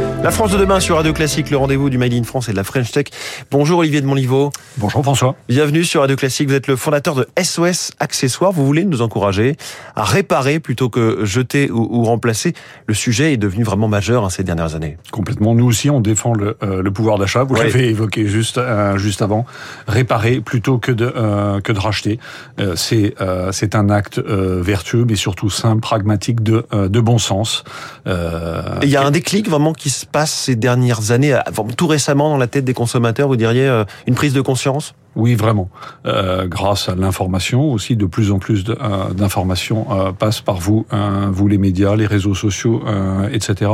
through. La France de demain sur Radio Classique, le rendez-vous du Made in France et de la French Tech. Bonjour Olivier de Monliveau. Bonjour François. Bienvenue sur Radio Classique. Vous êtes le fondateur de SOS Accessoires. Vous voulez nous encourager à réparer plutôt que jeter ou, remplacer. Le sujet est devenu vraiment majeur hein, ces dernières années. Complètement. Nous aussi, on défend le, euh, le pouvoir d'achat. Vous l'avez évoqué juste euh, juste avant. Réparer plutôt que de euh, que de racheter. c'est c'est un acte vertueux, mais surtout simple, pragmatique, de de bon sens. Il y a un déclic vraiment qui se passe ces dernières années, tout récemment dans la tête des consommateurs, vous diriez euh, une prise de conscience? Oui, vraiment. Euh, grâce à l'information aussi, de plus en plus euh, d'informations euh, passent par vous, euh, vous les médias, les réseaux sociaux, euh, etc.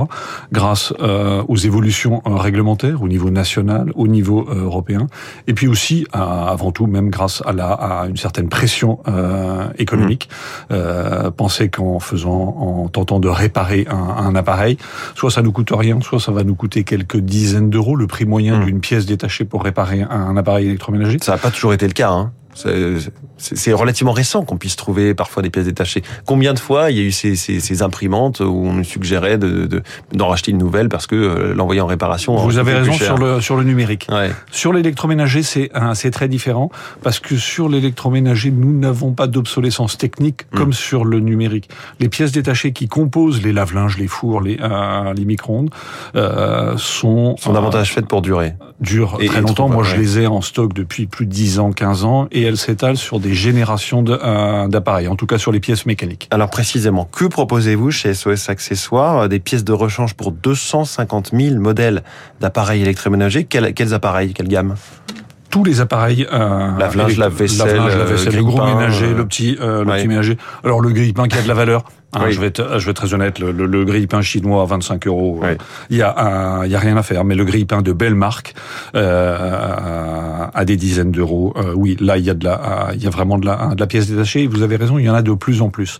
Grâce aux évolutions réglementaires au niveau national, au niveau européen, et puis aussi, avant tout, même grâce à, la, à une certaine pression économique. Mmh. pensez qu'en faisant, en tentant de réparer un, un, appareil, soit ça nous coûte rien, soit ça va nous coûter quelques dizaines d'euros, le prix moyen mmh. d'une pièce détachée pour réparer un, un appareil électroménager. Ça n'a pas toujours été le cas. Hein. Relativement récent qu'on puisse trouver parfois des pièces détachées. Combien de fois il y a eu ces, ces, ces imprimantes où on nous suggérait d'en de, de, racheter une nouvelle parce que euh, l'envoyer en réparation. Vous avez raison sur le sur le numérique. Ouais. Sur l'électroménager, c'est c'est très différent parce que sur l'électroménager, nous n'avons pas d'obsolescence technique hmm. comme sur le numérique. Les pièces détachées qui composent les lave-linges, les fours, les euh, les micro-ondes euh, sont sont davantage faites pour durer. Durent très longtemps. Moi, je les ai en stock depuis plus de 10 ans, 15 ans, et elles s'étalent sur des générations euh, d'appareils, en tout cas sur les pièces mécaniques. Alors précisément, que proposez-vous chez SOS Accessoires Des pièces de rechange pour 250 000 modèles d'appareils électroménagers? Quels, quels appareils Quelle gamme? Tous les appareils euh, lave-linge, lave-vaisselle, lave le gros ménager, le petit, euh, le petit ménager. Alors le grille-pain qui a de la valeur, Hein, je, vais être, je vais être très honnête, le, le, grille-pain chinois à 25 euros, il y a il y a rien à faire. Mais le grille-pain de belle marque euh, à des dizaines d'euros, euh, oui, là il y a de la, il y a vraiment de la, de la pièce détachée. Et vous avez raison, il y en a de plus en plus.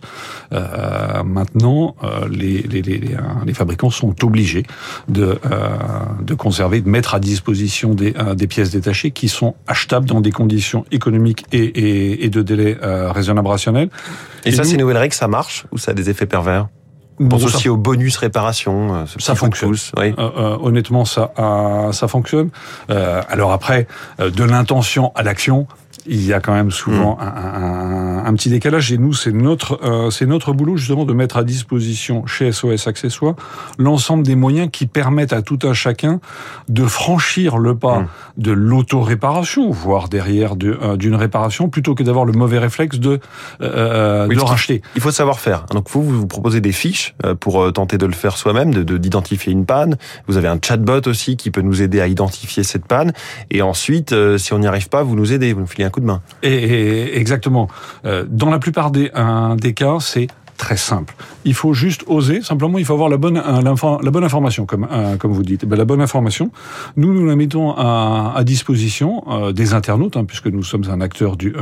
Euh, maintenant, euh, les, les, les, les, fabricants sont obligés de de conserver, de mettre à disposition des, des pièces détachées qui sont achetables dans des conditions économiques et, et, et de délai raisonnable rationnel. Et, ça, ces nouvelles règles, ça marche ou ça a des effets pervers on pense aussi au bonus réparation. Euh, ça fonctionne. oui. Euh, euh, honnêtement, ça, ça fonctionne. alors après, de l'intention à l'action, il y a quand même souvent mm. un, un, petit décalage. Et nous, c'est notre, euh, c'est notre boulot justement de mettre à disposition chez SOS Accessoires l'ensemble des moyens qui permettent à tout un chacun de franchir le pas mm. de l'auto-réparation, voire derrière euh, d'une réparation, plutôt que d'avoir le mauvais réflexe de, euh, de racheter. Il faut savoir faire. Donc vous, vous proposez des fiches pour tenter de le faire soi-même, de d'identifier une panne. Vous avez un chatbot aussi qui peut nous aider à identifier cette panne. Et ensuite, si on n'y arrive pas, vous nous aidez, vous nous filez un exactement. Euh, dans la plupart des cas, c'est très simple. Il faut juste oser. Simplement, il faut avoir la bonne, euh, la bonne information, comme, euh, comme vous dites. Ben, la bonne information, nous, nous la mettons à, à disposition euh, des internautes, hein, puisque nous sommes un acteur du,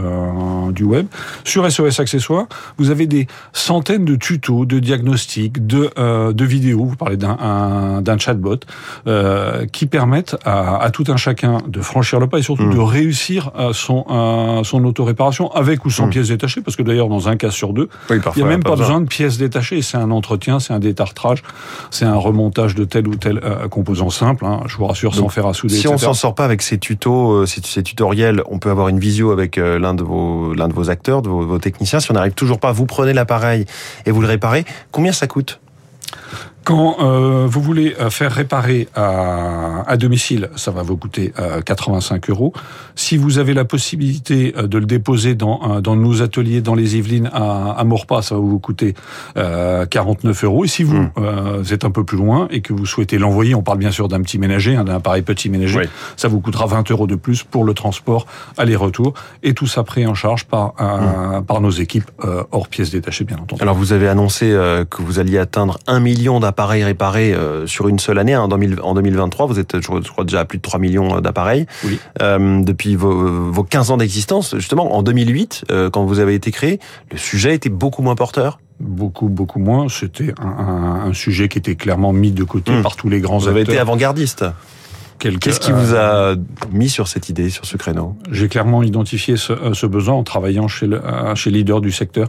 du web. Sur SOS Accessoires, vous avez des centaines de tutos, de diagnostics, de, de vidéos. Vous parlez d'un d'un chatbot qui permettent à, à, tout un chacun de franchir le pas et surtout mmh. de réussir son, son auto-réparation avec ou sans mmh. pièces détachées, parce que d'ailleurs, dans un cas sur deux, il n'y a même pas, besoin de pièces détachées. C'est un entretien, c'est un détartrage, c'est un remontage de tel ou tel euh, composant simple. Hein, je vous rassure, sans faire à souder. Si on s'en sort pas avec ces tutos, euh, ces, ces, tutoriels, on peut avoir une visio avec euh, l'un de vos l'un de vos acteurs, de vos, vos techniciens. Si on n'arrive toujours pas, vous prenez l'appareil et vous le réparez. Combien ça coûte? Quand euh, vous voulez euh, faire réparer à, à, domicile, ça va vous coûter euh, 85 euros. Si vous avez la possibilité euh, de le déposer dans, dans nos ateliers dans les Yvelines à, à Morpas, ça va vous coûter 49 euros. Et si vous, mmh. êtes un peu plus loin et que vous souhaitez l'envoyer, on parle bien sûr d'un petit ménager, hein, d'un appareil petit ménager, ça vous coûtera 20 euros de plus pour le transport aller-retour. Et tout ça pris en charge par, mmh. par nos équipes hors pièces détachées, bien entendu. Alors vous avez annoncé que vous alliez atteindre un million d'appareils appareils réparés euh, sur une seule année. Hein, en 2023, vous êtes, je crois, déjà à plus de 3 millions euh, d'appareils. Oui. Euh, depuis vos, vos 15 ans d'existence, justement, en 2008, euh, quand vous avez été créé, le sujet était beaucoup moins porteur Beaucoup, beaucoup moins. C'était un, un, un, sujet qui était clairement mis de côté hmm. par tous les grands vous acteurs. Vous avez été avant-gardiste Qu'est-ce qui vous a mis sur cette idée, sur ce créneau? J'ai clairement identifié ce, ce, besoin en travaillant chez, le, chez leader du secteur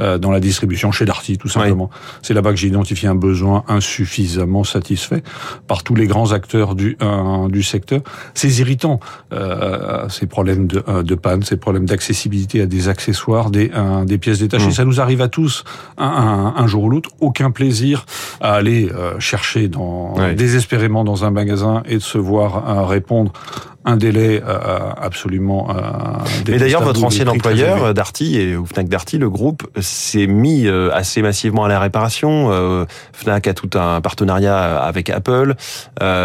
euh, dans la distribution chez Darty, tout simplement. C'est là-bas que j'ai identifié un besoin insuffisamment satisfait par tous les grands acteurs du euh, du secteur. C'est irritant, euh, ces problèmes de, de panne, ces problèmes d'accessibilité à des accessoires, des des pièces détachées. Mmh. Ça nous arrive à tous un, un, jour ou l'autre. Aucun plaisir à aller chercher dans désespérément dans un magasin et de se voir répondre un délai euh, absolument. Euh, Mais d'ailleurs, votre ancien employeur Darty et ou Fnac Darty, le groupe s'est mis euh, assez massivement à la réparation. Fnac a tout un partenariat avec Apple.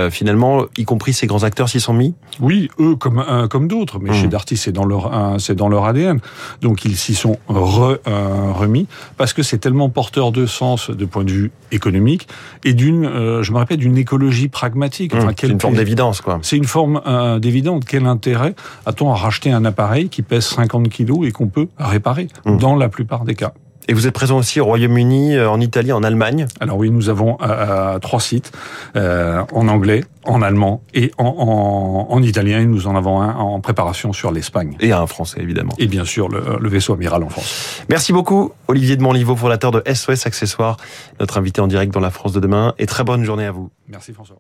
finalement, y compris ces grands acteurs s'y sont mis? Oui, eux comme comme d'autres, mais chez mmh. Darty c'est dans leur c'est dans leur ADN. Donc ils s'y sont remis parce que c'est tellement porteur de sens de point de vue économique et d'une, je me rappelle, d'une écologie pragmatique. Enfin, mmh, c'est une forme d'évidence, quoi. C'est une forme d'évidence évidente. Quel intérêt a-t-on à racheter un appareil qui pèse 50 kilos et qu'on peut réparer mmh. dans la plupart des cas? Et vous êtes présent aussi au Royaume-Uni, euh, en Italie, en Allemagne? Alors oui, nous avons euh, trois sites, euh, en anglais, en allemand et en, en, italien. Et nous en avons un en préparation sur l'Espagne. Et un français, évidemment. Et bien sûr, le, le, vaisseau amiral en France. Merci beaucoup, Olivier de Montlivaux, fondateur de SOS Accessoires, notre invité en direct dans la France de demain. Et très bonne journée à vous. Merci François.